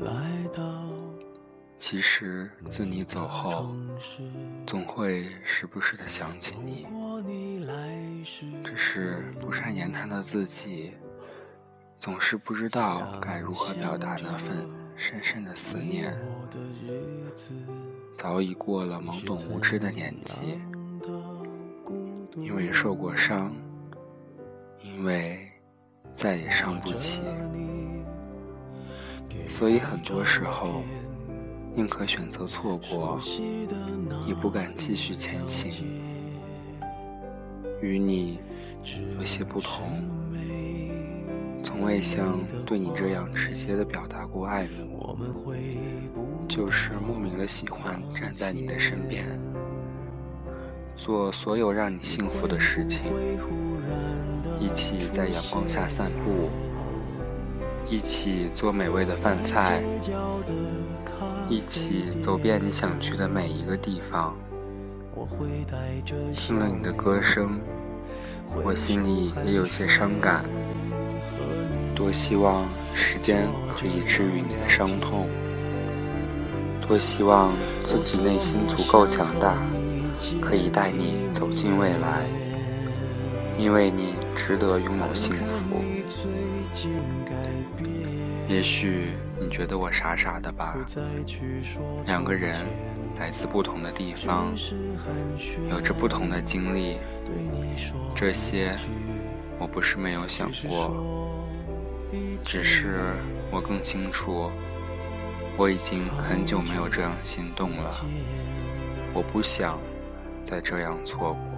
来到其实自你走后，总会时不时的想起你，只是不善言谈的自己，总是不知道该如何表达那份深深的思念。早已过了懵懂无知的年纪，因为受过伤，因为再也伤不起，所以很多时候。宁可选择错过，也不敢继续前行。与你有些不同，从未像对你这样直接的表达过爱慕，就是莫名的喜欢站在你的身边，做所有让你幸福的事情，一起在阳光下散步，一起做美味的饭菜。一起走遍你想去的每一个地方，听了你的歌声，我心里也有些伤感。多希望时间可以治愈你的伤痛，多希望自己内心足够强大，可以带你走进未来，因为你值得拥有幸福。也许。你觉得我傻傻的吧？两个人来自不同的地方，有着不同的经历，这些我不是没有想过，只是我更清楚，我已经很久没有这样心动了，我不想再这样错过。